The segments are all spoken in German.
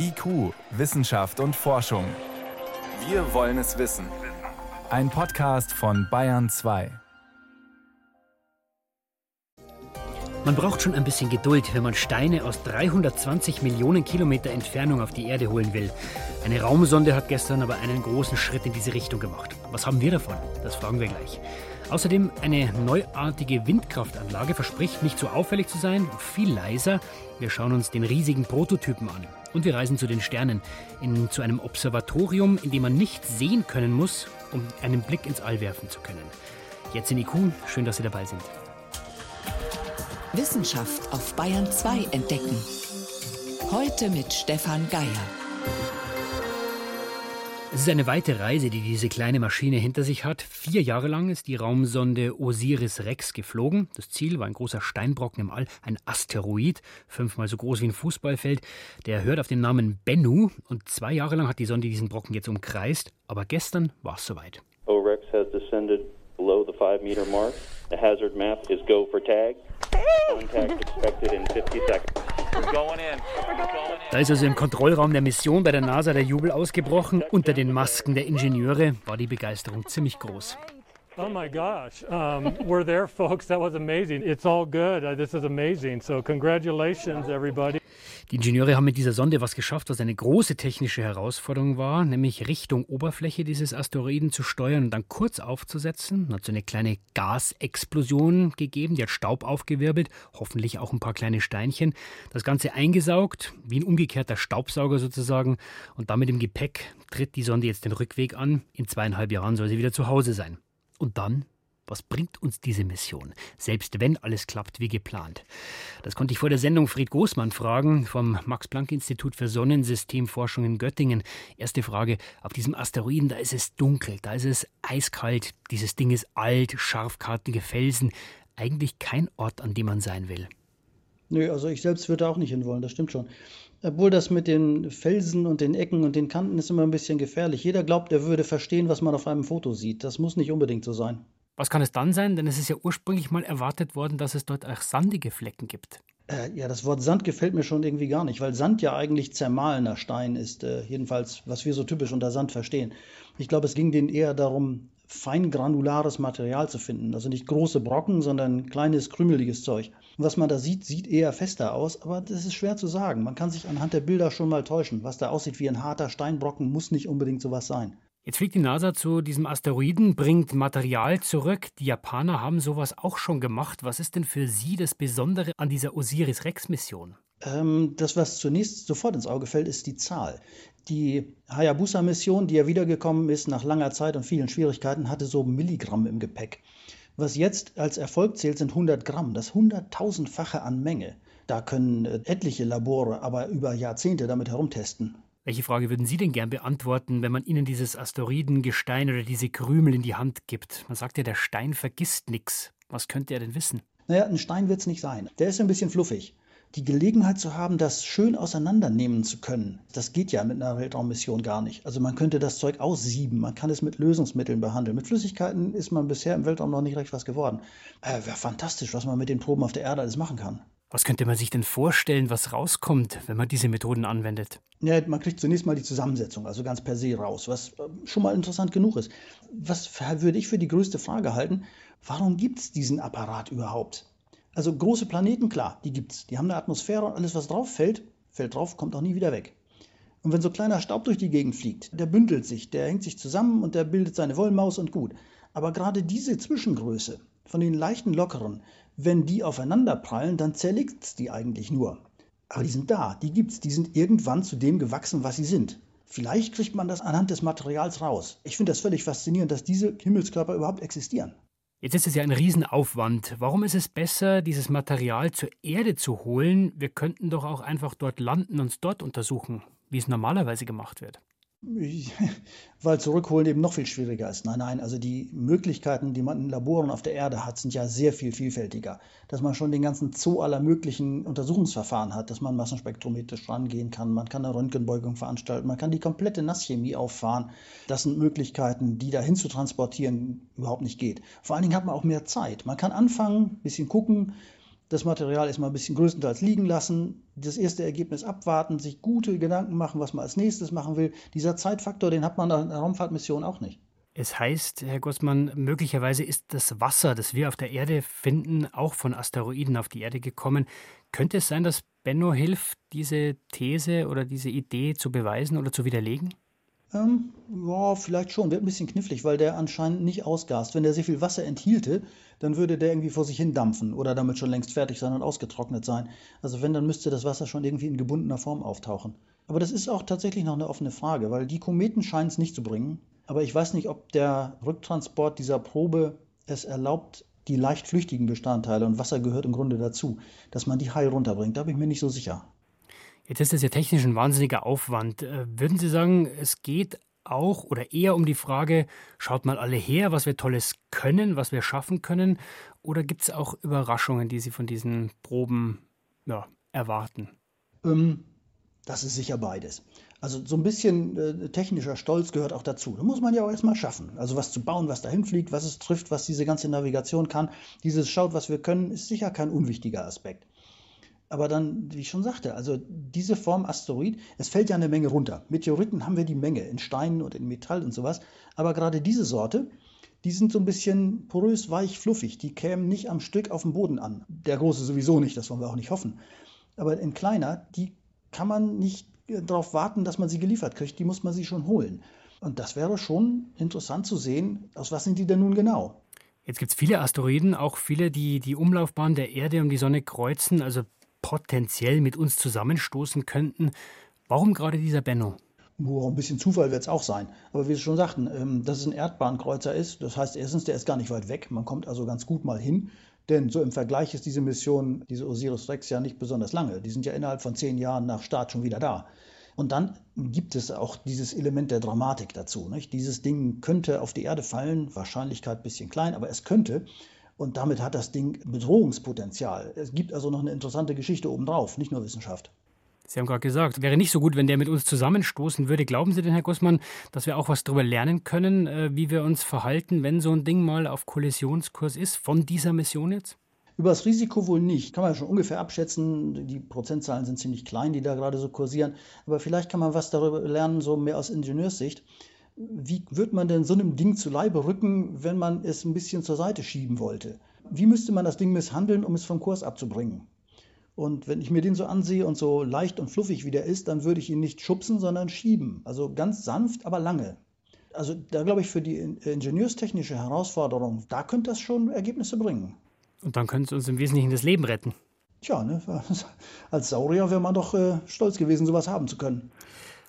IQ, Wissenschaft und Forschung. Wir wollen es wissen. Ein Podcast von Bayern 2. Man braucht schon ein bisschen Geduld, wenn man Steine aus 320 Millionen Kilometer Entfernung auf die Erde holen will. Eine Raumsonde hat gestern aber einen großen Schritt in diese Richtung gemacht. Was haben wir davon? Das fragen wir gleich. Außerdem eine neuartige Windkraftanlage verspricht nicht so auffällig zu sein, viel leiser. Wir schauen uns den riesigen Prototypen an. Und wir reisen zu den Sternen, in, zu einem Observatorium, in dem man nicht sehen können muss, um einen Blick ins All werfen zu können. Jetzt in IQ, schön, dass Sie dabei sind. Wissenschaft auf Bayern 2 entdecken. Heute mit Stefan Geier. Es ist eine weite Reise, die diese kleine Maschine hinter sich hat. Vier Jahre lang ist die Raumsonde Osiris-Rex geflogen. Das Ziel war ein großer Steinbrocken im All, ein Asteroid, fünfmal so groß wie ein Fußballfeld. Der hört auf den Namen Bennu und zwei Jahre lang hat die Sonde diesen Brocken jetzt umkreist. Aber gestern war es soweit. OREX has descended below the 5 meter mark. The hazard map is go for tag. Contact expected in 50 seconds. Da ist also im Kontrollraum der Mission bei der NASA der Jubel ausgebrochen. Unter den Masken der Ingenieure war die Begeisterung ziemlich groß. Oh my gosh, um, we're there, folks. That was amazing. It's all good. Uh, this is amazing. So, congratulations, everybody. Die Ingenieure haben mit dieser Sonde was geschafft, was eine große technische Herausforderung war, nämlich Richtung Oberfläche dieses Asteroiden zu steuern und dann kurz aufzusetzen. Hat so eine kleine Gasexplosion gegeben, die hat Staub aufgewirbelt, hoffentlich auch ein paar kleine Steinchen. Das Ganze eingesaugt, wie ein umgekehrter Staubsauger sozusagen. Und damit im Gepäck tritt die Sonde jetzt den Rückweg an. In zweieinhalb Jahren soll sie wieder zu Hause sein. Und dann was bringt uns diese Mission, selbst wenn alles klappt wie geplant? Das konnte ich vor der Sendung Fried Großmann fragen vom Max-Planck-Institut für Sonnensystemforschung in Göttingen. Erste Frage: Auf diesem Asteroiden, da ist es dunkel, da ist es eiskalt, dieses Ding ist alt, scharfkartige Felsen. Eigentlich kein Ort, an dem man sein will. Nö, also ich selbst würde auch nicht hinwollen, das stimmt schon. Obwohl das mit den Felsen und den Ecken und den Kanten ist immer ein bisschen gefährlich. Jeder glaubt, er würde verstehen, was man auf einem Foto sieht. Das muss nicht unbedingt so sein. Was kann es dann sein? Denn es ist ja ursprünglich mal erwartet worden, dass es dort auch sandige Flecken gibt. Äh, ja, das Wort Sand gefällt mir schon irgendwie gar nicht, weil Sand ja eigentlich zermahlener Stein ist, äh, jedenfalls was wir so typisch unter Sand verstehen. Ich glaube, es ging denen eher darum, feingranulares Material zu finden. Also nicht große Brocken, sondern kleines, krümeliges Zeug. Und was man da sieht, sieht eher fester aus, aber das ist schwer zu sagen. Man kann sich anhand der Bilder schon mal täuschen. Was da aussieht wie ein harter Steinbrocken, muss nicht unbedingt sowas sein. Jetzt fliegt die NASA zu diesem Asteroiden, bringt Material zurück. Die Japaner haben sowas auch schon gemacht. Was ist denn für Sie das Besondere an dieser Osiris-Rex-Mission? Ähm, das, was zunächst sofort ins Auge fällt, ist die Zahl. Die Hayabusa-Mission, die ja wiedergekommen ist nach langer Zeit und vielen Schwierigkeiten, hatte so Milligramm im Gepäck. Was jetzt als Erfolg zählt, sind 100 Gramm, das hunderttausendfache an Menge. Da können äh, etliche Labore aber über Jahrzehnte damit herumtesten. Welche Frage würden Sie denn gern beantworten, wenn man Ihnen dieses Asteroidengestein oder diese Krümel in die Hand gibt? Man sagt ja, der Stein vergisst nichts. Was könnte er denn wissen? Naja, ein Stein wird es nicht sein. Der ist ein bisschen fluffig. Die Gelegenheit zu haben, das schön auseinandernehmen zu können, das geht ja mit einer Weltraummission gar nicht. Also man könnte das Zeug aussieben, man kann es mit Lösungsmitteln behandeln. Mit Flüssigkeiten ist man bisher im Weltraum noch nicht recht was geworden. Äh, Wäre fantastisch, was man mit den Proben auf der Erde alles machen kann. Was könnte man sich denn vorstellen, was rauskommt, wenn man diese Methoden anwendet? Ja, man kriegt zunächst mal die Zusammensetzung, also ganz per se raus, was äh, schon mal interessant genug ist. Was würde ich für die größte Frage halten? Warum gibt es diesen Apparat überhaupt? Also große Planeten, klar, die gibt es. Die haben eine Atmosphäre und alles, was drauf fällt, fällt drauf, kommt auch nie wieder weg. Und wenn so kleiner Staub durch die Gegend fliegt, der bündelt sich, der hängt sich zusammen und der bildet seine Wollmaus und gut. Aber gerade diese Zwischengröße, von den leichten Lockeren, wenn die aufeinander prallen, dann zerlegt es die eigentlich nur. Aber die sind da, die gibt's, die sind irgendwann zu dem gewachsen, was sie sind. Vielleicht kriegt man das anhand des Materials raus. Ich finde das völlig faszinierend, dass diese Himmelskörper überhaupt existieren. Jetzt ist es ja ein Riesenaufwand. Warum ist es besser, dieses Material zur Erde zu holen? Wir könnten doch auch einfach dort landen und dort untersuchen, wie es normalerweise gemacht wird. Weil zurückholen eben noch viel schwieriger ist. Nein, nein, also die Möglichkeiten, die man in Laboren auf der Erde hat, sind ja sehr viel vielfältiger. Dass man schon den ganzen Zoo aller möglichen Untersuchungsverfahren hat, dass man massenspektrometrisch rangehen kann, man kann eine Röntgenbeugung veranstalten, man kann die komplette Nasschemie auffahren. Das sind Möglichkeiten, die dahin zu transportieren überhaupt nicht geht. Vor allen Dingen hat man auch mehr Zeit. Man kann anfangen, ein bisschen gucken, das Material erstmal ein bisschen größtenteils liegen lassen, das erste Ergebnis abwarten, sich gute Gedanken machen, was man als nächstes machen will. Dieser Zeitfaktor, den hat man an der Raumfahrtmission auch nicht. Es heißt, Herr Gossmann, möglicherweise ist das Wasser, das wir auf der Erde finden, auch von Asteroiden auf die Erde gekommen. Könnte es sein, dass Benno hilft, diese These oder diese Idee zu beweisen oder zu widerlegen? Ähm, ja, vielleicht schon. Wird ein bisschen knifflig, weil der anscheinend nicht ausgast. Wenn der sehr viel Wasser enthielte, dann würde der irgendwie vor sich hin dampfen oder damit schon längst fertig sein und ausgetrocknet sein. Also wenn, dann müsste das Wasser schon irgendwie in gebundener Form auftauchen. Aber das ist auch tatsächlich noch eine offene Frage, weil die Kometen scheinen es nicht zu bringen. Aber ich weiß nicht, ob der Rücktransport dieser Probe es erlaubt, die leicht flüchtigen Bestandteile, und Wasser gehört im Grunde dazu, dass man die heil runterbringt. Da bin ich mir nicht so sicher. Jetzt ist das ja technisch ein wahnsinniger Aufwand. Äh, würden Sie sagen, es geht auch oder eher um die Frage, schaut mal alle her, was wir Tolles können, was wir schaffen können? Oder gibt es auch Überraschungen, die Sie von diesen Proben ja, erwarten? Ähm, das ist sicher beides. Also so ein bisschen äh, technischer Stolz gehört auch dazu. Da muss man ja auch erstmal schaffen. Also was zu bauen, was dahin fliegt, was es trifft, was diese ganze Navigation kann. Dieses schaut, was wir können, ist sicher kein unwichtiger Aspekt. Aber dann, wie ich schon sagte, also diese Form Asteroid, es fällt ja eine Menge runter. Meteoriten haben wir die Menge in Steinen und in Metall und sowas. Aber gerade diese Sorte, die sind so ein bisschen porös, weich, fluffig. Die kämen nicht am Stück auf dem Boden an. Der große sowieso nicht, das wollen wir auch nicht hoffen. Aber in kleiner, die kann man nicht darauf warten, dass man sie geliefert kriegt. Die muss man sie schon holen. Und das wäre schon interessant zu sehen, aus was sind die denn nun genau. Jetzt gibt es viele Asteroiden, auch viele, die die Umlaufbahn der Erde um die Sonne kreuzen. Also potenziell mit uns zusammenstoßen könnten. Warum gerade dieser Benno? Nur ein bisschen Zufall wird es auch sein. Aber wie Sie schon sagten, ähm, dass es ein Erdbahnkreuzer ist, das heißt erstens, der ist gar nicht weit weg. Man kommt also ganz gut mal hin. Denn so im Vergleich ist diese Mission, diese Osiris-Rex, ja nicht besonders lange. Die sind ja innerhalb von zehn Jahren nach Start schon wieder da. Und dann gibt es auch dieses Element der Dramatik dazu. Nicht? Dieses Ding könnte auf die Erde fallen, Wahrscheinlichkeit ein bisschen klein, aber es könnte. Und damit hat das Ding Bedrohungspotenzial. Es gibt also noch eine interessante Geschichte obendrauf, nicht nur Wissenschaft. Sie haben gerade gesagt, wäre nicht so gut, wenn der mit uns zusammenstoßen würde. Glauben Sie denn, Herr Gussmann, dass wir auch was darüber lernen können, äh, wie wir uns verhalten, wenn so ein Ding mal auf Kollisionskurs ist, von dieser Mission jetzt? Über das Risiko wohl nicht. Kann man schon ungefähr abschätzen. Die Prozentzahlen sind ziemlich klein, die da gerade so kursieren. Aber vielleicht kann man was darüber lernen, so mehr aus Ingenieurssicht wie wird man denn so einem Ding zu Leibe rücken, wenn man es ein bisschen zur Seite schieben wollte? Wie müsste man das Ding misshandeln, um es vom Kurs abzubringen? Und wenn ich mir den so ansehe und so leicht und fluffig wie der ist, dann würde ich ihn nicht schubsen, sondern schieben. Also ganz sanft, aber lange. Also da glaube ich, für die ingenieurstechnische Herausforderung, da könnte das schon Ergebnisse bringen. Und dann könnte es uns im Wesentlichen das Leben retten. Tja, ne? als Saurier wäre man doch äh, stolz gewesen, sowas haben zu können.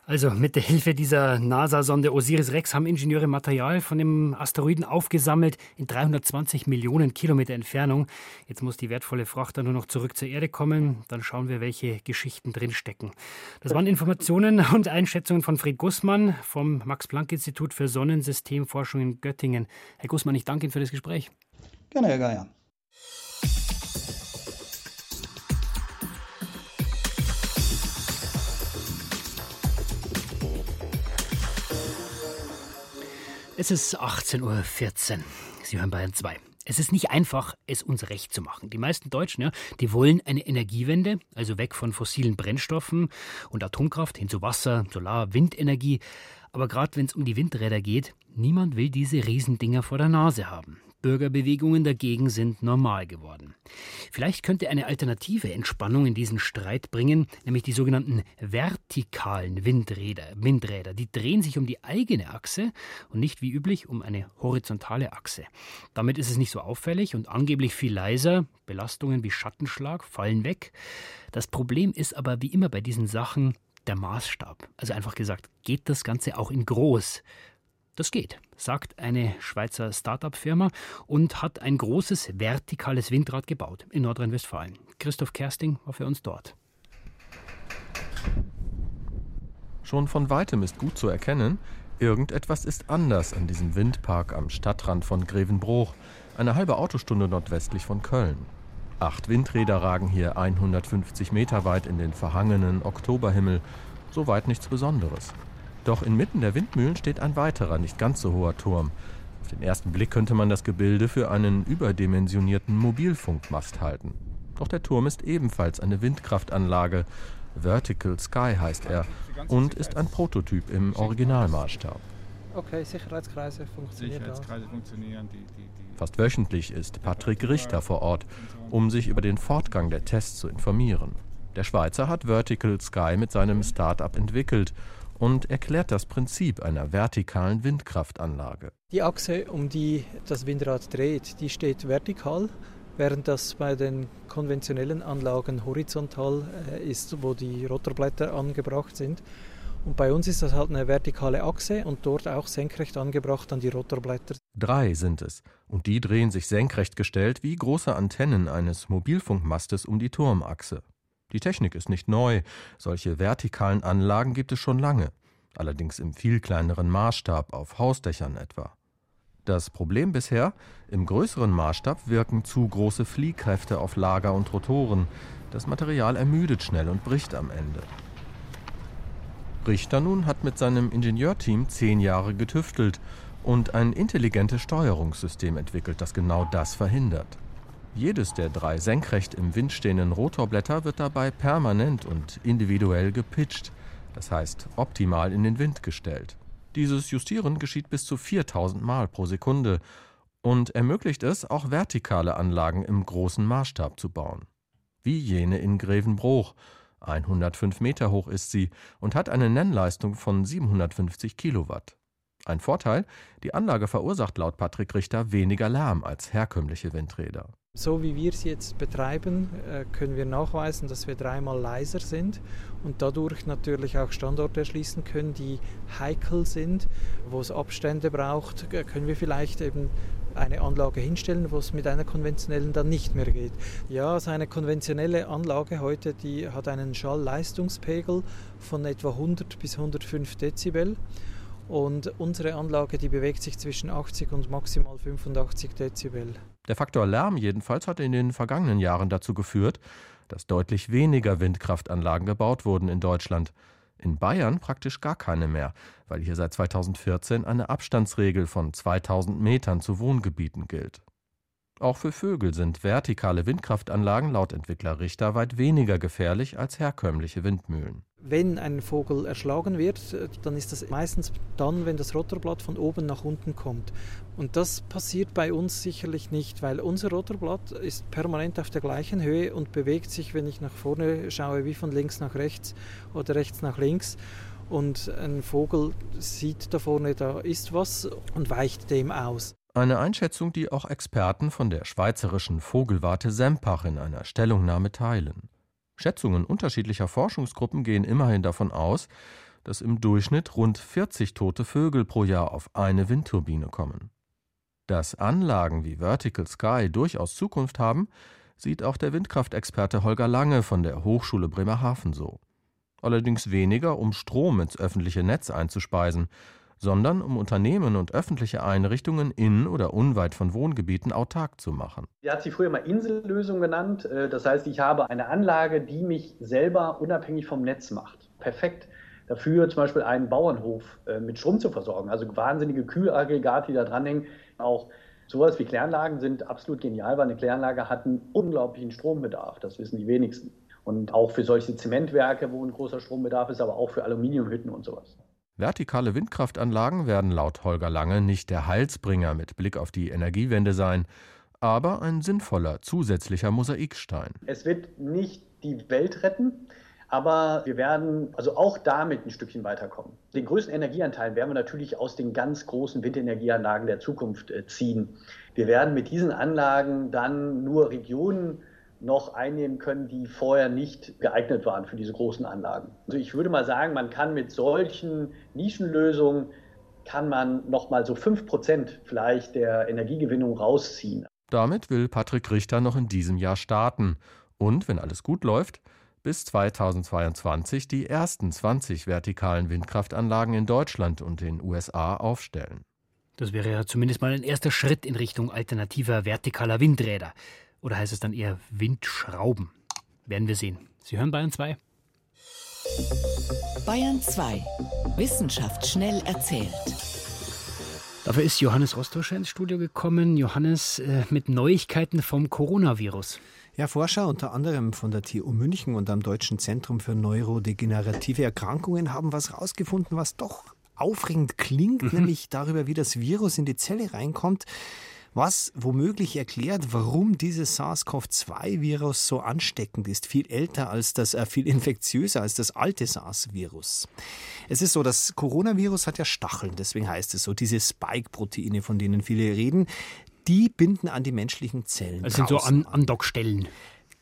Also mit der Hilfe dieser NASA-Sonde Osiris-Rex haben Ingenieure Material von dem Asteroiden aufgesammelt in 320 Millionen Kilometer Entfernung. Jetzt muss die wertvolle Fracht dann nur noch zurück zur Erde kommen. Dann schauen wir, welche Geschichten drinstecken. Das waren Informationen und Einschätzungen von Fred Gussmann vom Max-Planck-Institut für Sonnensystemforschung in Göttingen. Herr Gussmann, ich danke Ihnen für das Gespräch. Gerne, Herr Geier. Es ist 18.14 Uhr. Sie hören Bayern 2. Es ist nicht einfach, es uns recht zu machen. Die meisten Deutschen, ja, die wollen eine Energiewende, also weg von fossilen Brennstoffen und Atomkraft hin zu Wasser, Solar, Windenergie. Aber gerade wenn es um die Windräder geht, niemand will diese Riesendinger vor der Nase haben. Bürgerbewegungen dagegen sind normal geworden. Vielleicht könnte eine alternative Entspannung in diesen Streit bringen, nämlich die sogenannten vertikalen Windräder. Windräder, die drehen sich um die eigene Achse und nicht wie üblich um eine horizontale Achse. Damit ist es nicht so auffällig und angeblich viel leiser. Belastungen wie Schattenschlag fallen weg. Das Problem ist aber wie immer bei diesen Sachen der Maßstab. Also einfach gesagt, geht das Ganze auch in groß? Das geht, sagt eine Schweizer Start-up-Firma und hat ein großes vertikales Windrad gebaut in Nordrhein-Westfalen. Christoph Kersting war für uns dort. Schon von weitem ist gut zu erkennen, irgendetwas ist anders an diesem Windpark am Stadtrand von Grevenbruch, eine halbe Autostunde nordwestlich von Köln. Acht Windräder ragen hier 150 Meter weit in den verhangenen Oktoberhimmel. Soweit nichts Besonderes. Doch inmitten der Windmühlen steht ein weiterer, nicht ganz so hoher Turm. Auf den ersten Blick könnte man das Gebilde für einen überdimensionierten Mobilfunkmast halten. Doch der Turm ist ebenfalls eine Windkraftanlage. Vertical Sky heißt er und ist ein Prototyp im Originalmaßstab. Okay, Sicherheitskreise funktionieren. Sicherheitskreise funktionieren. Die, die, die Fast wöchentlich ist Patrick Richter vor Ort, um sich über den Fortgang der Tests zu informieren. Der Schweizer hat Vertical Sky mit seinem Start-up entwickelt und erklärt das Prinzip einer vertikalen Windkraftanlage. Die Achse, um die das Windrad dreht, die steht vertikal, während das bei den konventionellen Anlagen horizontal äh, ist, wo die Rotorblätter angebracht sind. Und bei uns ist das halt eine vertikale Achse und dort auch senkrecht angebracht an die Rotorblätter. Drei sind es, und die drehen sich senkrecht gestellt wie große Antennen eines Mobilfunkmastes um die Turmachse. Die Technik ist nicht neu, solche vertikalen Anlagen gibt es schon lange, allerdings im viel kleineren Maßstab auf Hausdächern etwa. Das Problem bisher, im größeren Maßstab wirken zu große Fliehkräfte auf Lager und Rotoren. Das Material ermüdet schnell und bricht am Ende. Richter nun hat mit seinem Ingenieurteam zehn Jahre getüftelt und ein intelligentes Steuerungssystem entwickelt, das genau das verhindert. Jedes der drei senkrecht im Wind stehenden Rotorblätter wird dabei permanent und individuell gepitcht, das heißt optimal in den Wind gestellt. Dieses Justieren geschieht bis zu 4000 Mal pro Sekunde und ermöglicht es, auch vertikale Anlagen im großen Maßstab zu bauen. Wie jene in Grevenbroich. 105 Meter hoch ist sie und hat eine Nennleistung von 750 Kilowatt. Ein Vorteil, die Anlage verursacht laut Patrick Richter weniger Lärm als herkömmliche Windräder. So wie wir es jetzt betreiben, äh, können wir nachweisen, dass wir dreimal leiser sind und dadurch natürlich auch Standorte erschließen können, die heikel sind, wo es Abstände braucht, können wir vielleicht eben eine Anlage hinstellen, wo es mit einer konventionellen dann nicht mehr geht. Ja, also eine konventionelle Anlage heute, die hat einen Schallleistungspegel von etwa 100 bis 105 Dezibel. Und unsere Anlage, die bewegt sich zwischen 80 und maximal 85 Dezibel. Der Faktor Lärm jedenfalls hat in den vergangenen Jahren dazu geführt, dass deutlich weniger Windkraftanlagen gebaut wurden in Deutschland. In Bayern praktisch gar keine mehr, weil hier seit 2014 eine Abstandsregel von 2000 Metern zu Wohngebieten gilt. Auch für Vögel sind vertikale Windkraftanlagen laut Entwickler Richter weit weniger gefährlich als herkömmliche Windmühlen. Wenn ein Vogel erschlagen wird, dann ist das meistens dann, wenn das Rotorblatt von oben nach unten kommt. Und das passiert bei uns sicherlich nicht, weil unser Rotorblatt ist permanent auf der gleichen Höhe und bewegt sich, wenn ich nach vorne schaue, wie von links nach rechts oder rechts nach links. Und ein Vogel sieht da vorne, da ist was und weicht dem aus. Eine Einschätzung, die auch Experten von der schweizerischen Vogelwarte Sempach in einer Stellungnahme teilen. Schätzungen unterschiedlicher Forschungsgruppen gehen immerhin davon aus, dass im Durchschnitt rund 40 tote Vögel pro Jahr auf eine Windturbine kommen. Dass Anlagen wie Vertical Sky durchaus Zukunft haben, sieht auch der Windkraftexperte Holger Lange von der Hochschule Bremerhaven so. Allerdings weniger, um Strom ins öffentliche Netz einzuspeisen, sondern um Unternehmen und öffentliche Einrichtungen in oder unweit von Wohngebieten autark zu machen. Er hat sie früher mal Insellösung genannt. Äh, das heißt, ich habe eine Anlage, die mich selber unabhängig vom Netz macht. Perfekt dafür, zum Beispiel einen Bauernhof äh, mit Strom zu versorgen. Also wahnsinnige Kühlaggregate, die da dranhängen. Auch sowas wie Kläranlagen sind absolut genial, weil eine Kläranlage hat einen unglaublichen Strombedarf. Das wissen die wenigsten. Und auch für solche Zementwerke, wo ein großer Strombedarf ist, aber auch für Aluminiumhütten und sowas. Vertikale Windkraftanlagen werden laut Holger Lange nicht der Heilsbringer mit Blick auf die Energiewende sein, aber ein sinnvoller zusätzlicher Mosaikstein. Es wird nicht die Welt retten, aber wir werden also auch damit ein Stückchen weiterkommen. Den größten Energieanteil werden wir natürlich aus den ganz großen Windenergieanlagen der Zukunft äh, ziehen. Wir werden mit diesen Anlagen dann nur Regionen noch einnehmen können, die vorher nicht geeignet waren für diese großen Anlagen. Also ich würde mal sagen, man kann mit solchen Nischenlösungen kann man noch mal so 5% vielleicht der Energiegewinnung rausziehen. Damit will Patrick Richter noch in diesem Jahr starten und, wenn alles gut läuft, bis 2022 die ersten 20 vertikalen Windkraftanlagen in Deutschland und den USA aufstellen. Das wäre ja zumindest mal ein erster Schritt in Richtung alternativer vertikaler Windräder. Oder heißt es dann eher Windschrauben? Werden wir sehen. Sie hören Bayern 2. Bayern 2. Wissenschaft schnell erzählt. Dafür ist Johannes Rostoscher ins Studio gekommen. Johannes äh, mit Neuigkeiten vom Coronavirus. Ja, Forscher unter anderem von der TU München und am Deutschen Zentrum für neurodegenerative Erkrankungen haben was herausgefunden, was doch aufregend klingt, mhm. nämlich darüber, wie das Virus in die Zelle reinkommt was womöglich erklärt, warum dieses SARS-CoV-2-Virus so ansteckend ist, viel älter als das, äh, viel infektiöser als das alte SARS-Virus. Es ist so, das Coronavirus hat ja Stacheln, deswegen heißt es so, diese Spike-Proteine, von denen viele reden, die binden an die menschlichen Zellen. Das sind so an Andockstellen.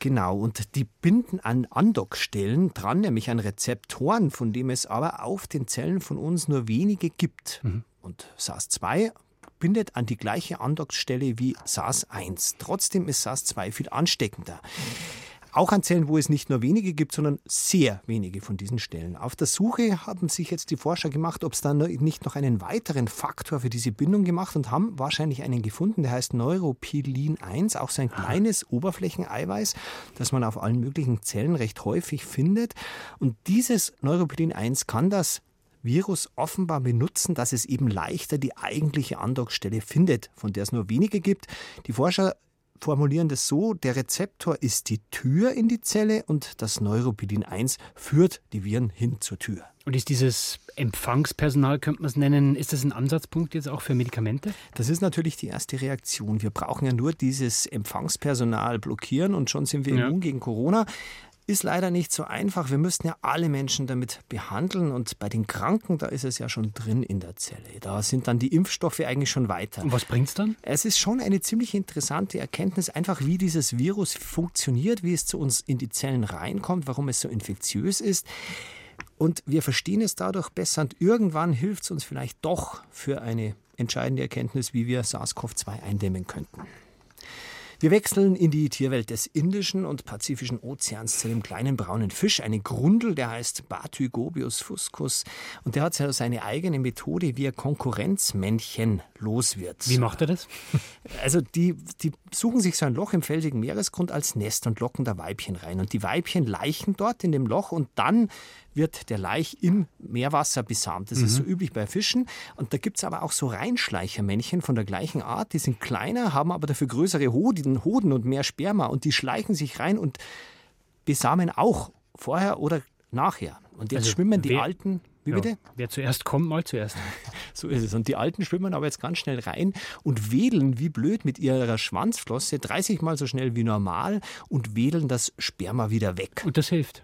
Genau, und die binden an Andockstellen dran, nämlich an Rezeptoren, von dem es aber auf den Zellen von uns nur wenige gibt. Mhm. Und SARS-2 bindet an die gleiche Andockstelle wie SARS-1. Trotzdem ist SARS-2 viel ansteckender. Auch an Zellen, wo es nicht nur wenige gibt, sondern sehr wenige von diesen Stellen. Auf der Suche haben sich jetzt die Forscher gemacht, ob es da nicht noch einen weiteren Faktor für diese Bindung gemacht und haben wahrscheinlich einen gefunden, der heißt Neuropilin 1, auch so ein kleines Oberflächeneiweiß, das man auf allen möglichen Zellen recht häufig findet. Und dieses Neuropilin 1 kann das Virus offenbar benutzen, dass es eben leichter die eigentliche Andockstelle findet, von der es nur wenige gibt. Die Forscher formulieren das so, der Rezeptor ist die Tür in die Zelle und das Neuropilin 1 führt die Viren hin zur Tür. Und ist dieses Empfangspersonal, könnte man es nennen, ist das ein Ansatzpunkt jetzt auch für Medikamente? Das ist natürlich die erste Reaktion. Wir brauchen ja nur dieses Empfangspersonal blockieren und schon sind wir ja. immun gegen Corona. Ist leider nicht so einfach. Wir müssten ja alle Menschen damit behandeln und bei den Kranken, da ist es ja schon drin in der Zelle. Da sind dann die Impfstoffe eigentlich schon weiter. Und was bringt es dann? Es ist schon eine ziemlich interessante Erkenntnis, einfach wie dieses Virus funktioniert, wie es zu uns in die Zellen reinkommt, warum es so infektiös ist. Und wir verstehen es dadurch besser und irgendwann hilft es uns vielleicht doch für eine entscheidende Erkenntnis, wie wir SARS-CoV-2 eindämmen könnten. Wir wechseln in die Tierwelt des Indischen und Pazifischen Ozeans zu dem kleinen braunen Fisch, eine Grundel, der heißt Batygobius fuscus und der hat seine eigene Methode, wie er Konkurrenzmännchen los wird. Wie macht er das? Also die, die suchen sich so ein Loch im felsigen Meeresgrund als Nest und locken da Weibchen rein und die Weibchen leichen dort in dem Loch und dann wird der Laich im Meerwasser besamt. Das mhm. ist so üblich bei Fischen. Und da gibt es aber auch so Reinschleichermännchen von der gleichen Art. Die sind kleiner, haben aber dafür größere Hoden, Hoden und mehr Sperma. Und die schleichen sich rein und besamen auch vorher oder nachher. Und jetzt also schwimmen die Alten. Wie bitte? Ja, wer zuerst kommt, mal zuerst. so ist es. Und die Alten schwimmen aber jetzt ganz schnell rein und wedeln wie blöd mit ihrer Schwanzflosse 30 Mal so schnell wie normal und wedeln das Sperma wieder weg. Und das hilft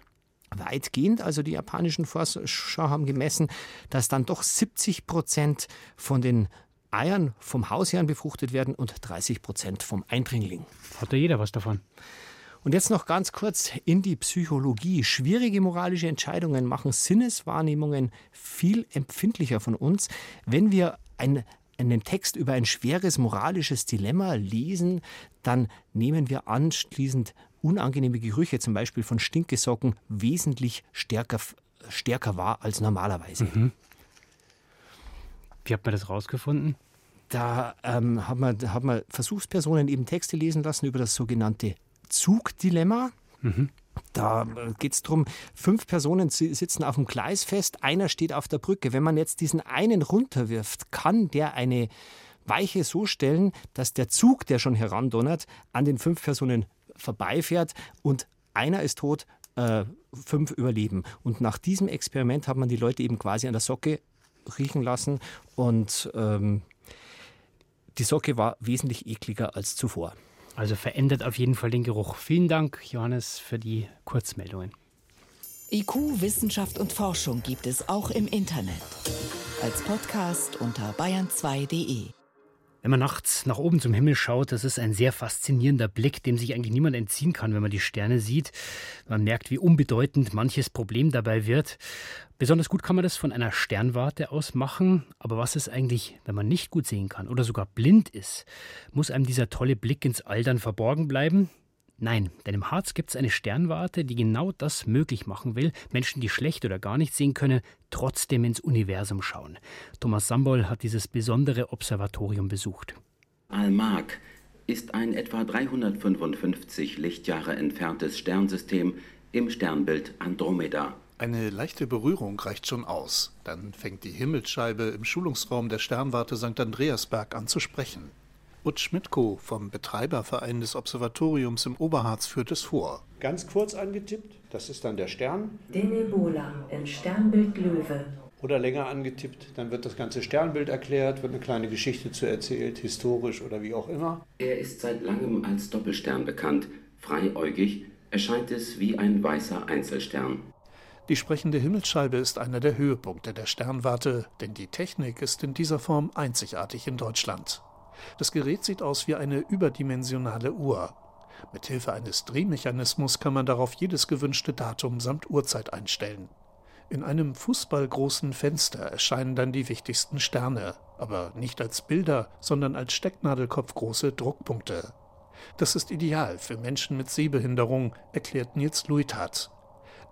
weitgehend. Also die japanischen Forscher haben gemessen, dass dann doch 70 Prozent von den Eiern vom Hausherrn befruchtet werden und 30 Prozent vom Eindringling. Hat ja jeder was davon. Und jetzt noch ganz kurz in die Psychologie. Schwierige moralische Entscheidungen machen Sinneswahrnehmungen viel empfindlicher von uns. Wenn wir ein, einen Text über ein schweres moralisches Dilemma lesen, dann nehmen wir anschließend unangenehme Gerüche, zum Beispiel von Stinkesocken, wesentlich stärker, stärker wahr als normalerweise. Mhm. Wie hat man das rausgefunden? Da ähm, hat, man, hat man Versuchspersonen eben Texte lesen lassen über das sogenannte Zugdilemma. Mhm. Da äh, geht es darum, fünf Personen sitzen auf dem Gleis fest, einer steht auf der Brücke. Wenn man jetzt diesen einen runterwirft, kann der eine Weiche so stellen, dass der Zug, der schon herandonnert, an den fünf Personen vorbeifährt und einer ist tot, äh, fünf überleben. Und nach diesem Experiment hat man die Leute eben quasi an der Socke riechen lassen und ähm, die Socke war wesentlich ekliger als zuvor. Also verändert auf jeden Fall den Geruch. Vielen Dank, Johannes, für die Kurzmeldungen. IQ, Wissenschaft und Forschung gibt es auch im Internet. Als Podcast unter bayern2.de. Wenn man nachts nach oben zum Himmel schaut, das ist ein sehr faszinierender Blick, dem sich eigentlich niemand entziehen kann, wenn man die Sterne sieht. Man merkt, wie unbedeutend manches Problem dabei wird. Besonders gut kann man das von einer Sternwarte aus machen. Aber was ist eigentlich, wenn man nicht gut sehen kann oder sogar blind ist? Muss einem dieser tolle Blick ins All dann verborgen bleiben? Nein, denn im Harz gibt es eine Sternwarte, die genau das möglich machen will, Menschen, die schlecht oder gar nicht sehen können, trotzdem ins Universum schauen. Thomas Sambol hat dieses besondere Observatorium besucht. Almag ist ein etwa 355 Lichtjahre entferntes Sternsystem im Sternbild Andromeda. Eine leichte Berührung reicht schon aus. Dann fängt die Himmelsscheibe im Schulungsraum der Sternwarte St. Andreasberg an zu sprechen. Utz Schmidtko vom Betreiberverein des Observatoriums im Oberharz führt es vor. Ganz kurz angetippt, das ist dann der Stern. Denebola im Sternbild Löwe. Oder länger angetippt, dann wird das ganze Sternbild erklärt, wird eine kleine Geschichte zu erzählt, historisch oder wie auch immer. Er ist seit langem als Doppelstern bekannt. Freiäugig erscheint es wie ein weißer Einzelstern. Die sprechende Himmelsscheibe ist einer der Höhepunkte der Sternwarte, denn die Technik ist in dieser Form einzigartig in Deutschland. Das Gerät sieht aus wie eine überdimensionale Uhr. Mithilfe eines Drehmechanismus kann man darauf jedes gewünschte Datum samt Uhrzeit einstellen. In einem fußballgroßen Fenster erscheinen dann die wichtigsten Sterne, aber nicht als Bilder, sondern als stecknadelkopfgroße Druckpunkte. Das ist ideal für Menschen mit Sehbehinderung, erklärt Nils Luithat.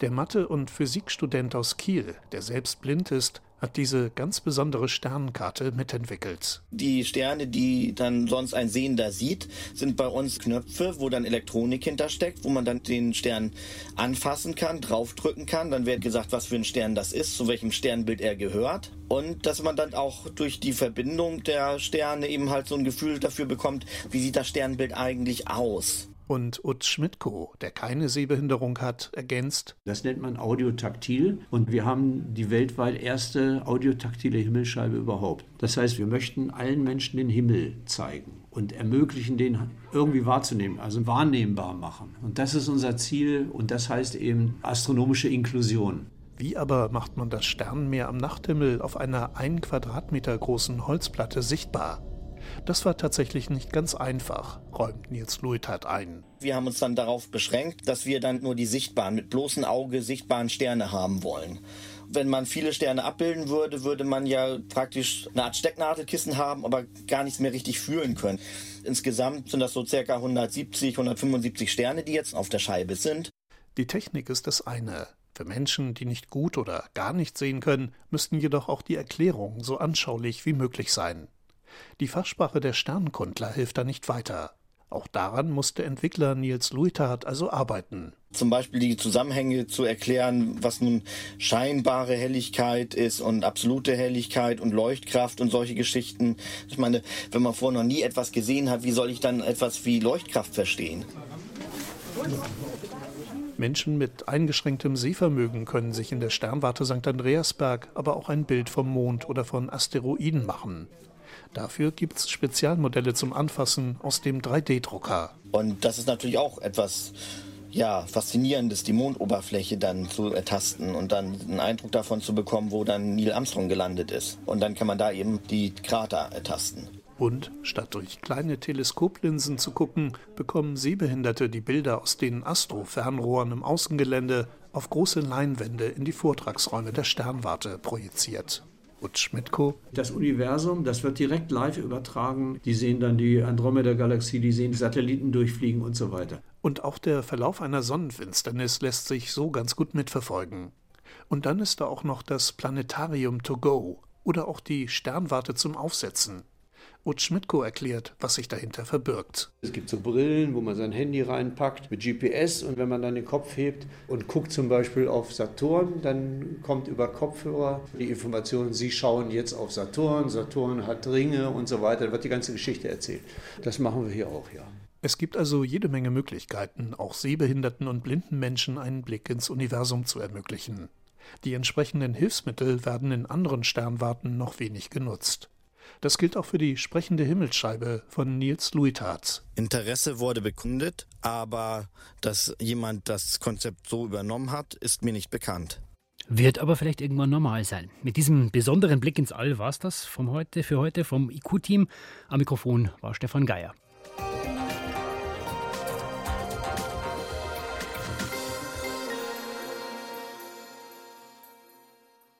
Der Mathe- und Physikstudent aus Kiel, der selbst blind ist, hat diese ganz besondere Sternenkarte mitentwickelt. Die Sterne, die dann sonst ein Sehender sieht, sind bei uns Knöpfe, wo dann Elektronik hintersteckt, wo man dann den Stern anfassen kann, draufdrücken kann. Dann wird gesagt, was für ein Stern das ist, zu welchem Sternbild er gehört. Und dass man dann auch durch die Verbindung der Sterne eben halt so ein Gefühl dafür bekommt, wie sieht das Sternbild eigentlich aus. Und Utz Schmidtko, der keine Sehbehinderung hat, ergänzt. Das nennt man audiotaktil und wir haben die weltweit erste audiotaktile Himmelscheibe überhaupt. Das heißt, wir möchten allen Menschen den Himmel zeigen und ermöglichen, den irgendwie wahrzunehmen, also wahrnehmbar machen. Und das ist unser Ziel und das heißt eben astronomische Inklusion. Wie aber macht man das Sternenmeer am Nachthimmel auf einer ein Quadratmeter großen Holzplatte sichtbar? Das war tatsächlich nicht ganz einfach, räumt Nils Luithat ein. Wir haben uns dann darauf beschränkt, dass wir dann nur die sichtbaren, mit bloßem Auge sichtbaren Sterne haben wollen. Wenn man viele Sterne abbilden würde, würde man ja praktisch eine Art Stecknadelkissen haben, aber gar nichts mehr richtig fühlen können. Insgesamt sind das so circa 170, 175 Sterne, die jetzt auf der Scheibe sind. Die Technik ist das eine. Für Menschen, die nicht gut oder gar nicht sehen können, müssten jedoch auch die Erklärungen so anschaulich wie möglich sein. Die Fachsprache der Sternkundler hilft da nicht weiter. Auch daran musste Entwickler Nils Luithardt also arbeiten. Zum Beispiel die Zusammenhänge zu erklären, was nun scheinbare Helligkeit ist und absolute Helligkeit und Leuchtkraft und solche Geschichten. Ich meine, wenn man vorher noch nie etwas gesehen hat, wie soll ich dann etwas wie Leuchtkraft verstehen? Menschen mit eingeschränktem Sehvermögen können sich in der Sternwarte St. Andreasberg aber auch ein Bild vom Mond oder von Asteroiden machen. Dafür gibt es Spezialmodelle zum Anfassen aus dem 3D-Drucker. Und das ist natürlich auch etwas ja, Faszinierendes, die Mondoberfläche dann zu ertasten und dann einen Eindruck davon zu bekommen, wo dann Neil Armstrong gelandet ist. Und dann kann man da eben die Krater ertasten. Und statt durch kleine Teleskoplinsen zu gucken, bekommen Sehbehinderte die Bilder aus den Astro-Fernrohren im Außengelände auf große Leinwände in die Vortragsräume der Sternwarte projiziert. Utz Schmidtko. Das Universum, das wird direkt live übertragen. Die sehen dann die Andromeda-Galaxie, die sehen Satelliten durchfliegen und so weiter. Und auch der Verlauf einer Sonnenfinsternis lässt sich so ganz gut mitverfolgen. Und dann ist da auch noch das Planetarium to go oder auch die Sternwarte zum Aufsetzen. Utz Schmidtko erklärt, was sich dahinter verbirgt. Es gibt so Brillen, wo man sein Handy reinpackt mit GPS und wenn man dann den Kopf hebt und guckt zum Beispiel auf Saturn, dann kommt über Kopfhörer die Information, Sie schauen jetzt auf Saturn, Saturn hat Ringe und so weiter, da wird die ganze Geschichte erzählt. Das machen wir hier auch, ja. Es gibt also jede Menge Möglichkeiten, auch sehbehinderten und blinden Menschen einen Blick ins Universum zu ermöglichen. Die entsprechenden Hilfsmittel werden in anderen Sternwarten noch wenig genutzt. Das gilt auch für die sprechende Himmelsscheibe von Nils Luithardt. Interesse wurde bekundet, aber dass jemand das Konzept so übernommen hat, ist mir nicht bekannt. Wird aber vielleicht irgendwann normal sein. Mit diesem besonderen Blick ins All war es das vom heute, für heute vom IQ-Team. Am Mikrofon war Stefan Geier.